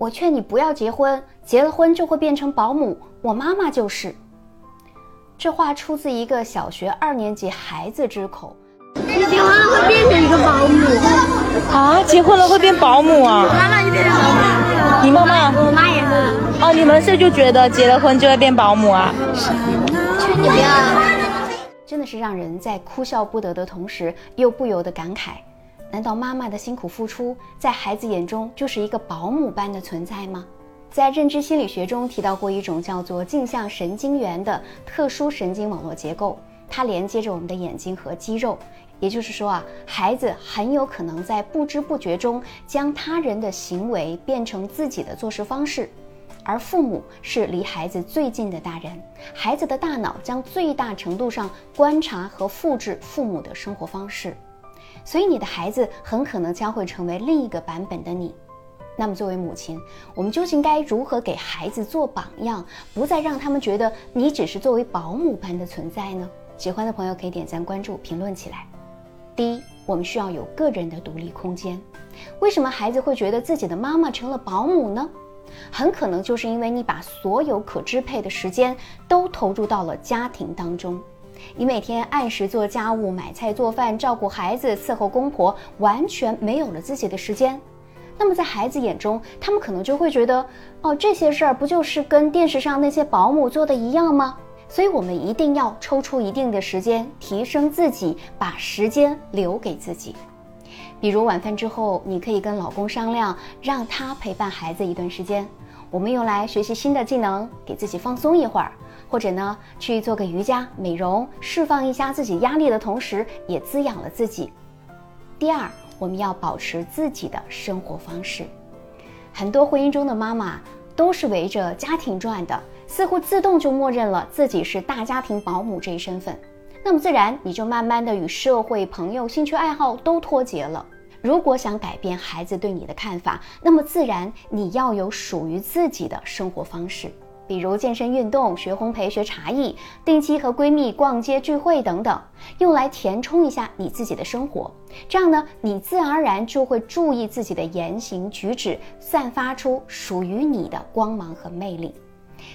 我劝你不要结婚，结了婚就会变成保姆。我妈妈就是。这话出自一个小学二年级孩子之口。你结婚了会变成一个保姆啊？结婚了会变保姆啊？妈妈就变成保姆。你妈妈？我妈也是。哦，你们是就觉得结了婚就会变保姆啊？劝你不要。真的是让人在哭笑不得的同时，又不由得感慨。难道妈妈的辛苦付出，在孩子眼中就是一个保姆般的存在吗？在认知心理学中提到过一种叫做镜像神经元的特殊神经网络结构，它连接着我们的眼睛和肌肉。也就是说啊，孩子很有可能在不知不觉中将他人的行为变成自己的做事方式，而父母是离孩子最近的大人，孩子的大脑将最大程度上观察和复制父母的生活方式。所以你的孩子很可能将会成为另一个版本的你。那么作为母亲，我们究竟该如何给孩子做榜样，不再让他们觉得你只是作为保姆般的存在呢？喜欢的朋友可以点赞、关注、评论起来。第一，我们需要有个人的独立空间。为什么孩子会觉得自己的妈妈成了保姆呢？很可能就是因为你把所有可支配的时间都投入到了家庭当中。你每天按时做家务、买菜、做饭、照顾孩子、伺候公婆，完全没有了自己的时间。那么在孩子眼中，他们可能就会觉得，哦，这些事儿不就是跟电视上那些保姆做的一样吗？所以，我们一定要抽出一定的时间，提升自己，把时间留给自己。比如晚饭之后，你可以跟老公商量，让他陪伴孩子一段时间，我们用来学习新的技能，给自己放松一会儿。或者呢，去做个瑜伽、美容，释放一下自己压力的同时，也滋养了自己。第二，我们要保持自己的生活方式。很多婚姻中的妈妈都是围着家庭转的，似乎自动就默认了自己是大家庭保姆这一身份。那么自然，你就慢慢的与社会、朋友、兴趣爱好都脱节了。如果想改变孩子对你的看法，那么自然你要有属于自己的生活方式。比如健身运动、学烘焙、学茶艺、定期和闺蜜逛街聚会等等，用来填充一下你自己的生活。这样呢，你自然而然就会注意自己的言行举止，散发出属于你的光芒和魅力。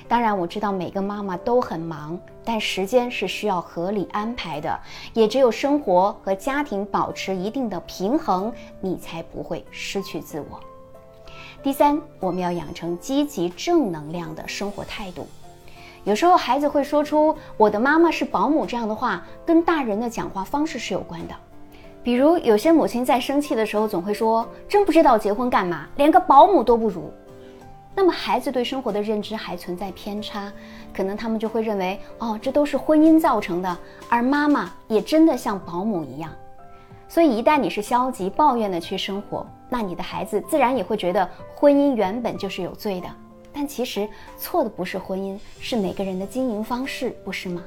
当然，我知道每个妈妈都很忙，但时间是需要合理安排的。也只有生活和家庭保持一定的平衡，你才不会失去自我。第三，我们要养成积极正能量的生活态度。有时候孩子会说出“我的妈妈是保姆”这样的话，跟大人的讲话方式是有关的。比如，有些母亲在生气的时候总会说：“真不知道结婚干嘛，连个保姆都不如。”那么，孩子对生活的认知还存在偏差，可能他们就会认为：“哦，这都是婚姻造成的，而妈妈也真的像保姆一样。”所以，一旦你是消极抱怨的去生活，那你的孩子自然也会觉得婚姻原本就是有罪的。但其实错的不是婚姻，是每个人的经营方式，不是吗？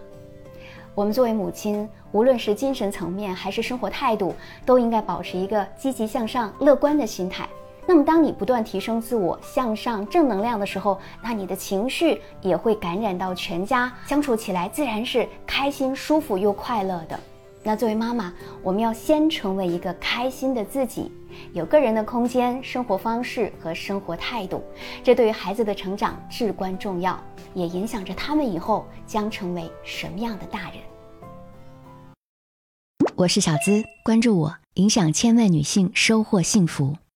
我们作为母亲，无论是精神层面还是生活态度，都应该保持一个积极向上、乐观的心态。那么，当你不断提升自我、向上、正能量的时候，那你的情绪也会感染到全家，相处起来自然是开心、舒服又快乐的。那作为妈妈，我们要先成为一个开心的自己，有个人的空间、生活方式和生活态度，这对于孩子的成长至关重要，也影响着他们以后将成为什么样的大人。我是小资，关注我，影响千万女性，收获幸福。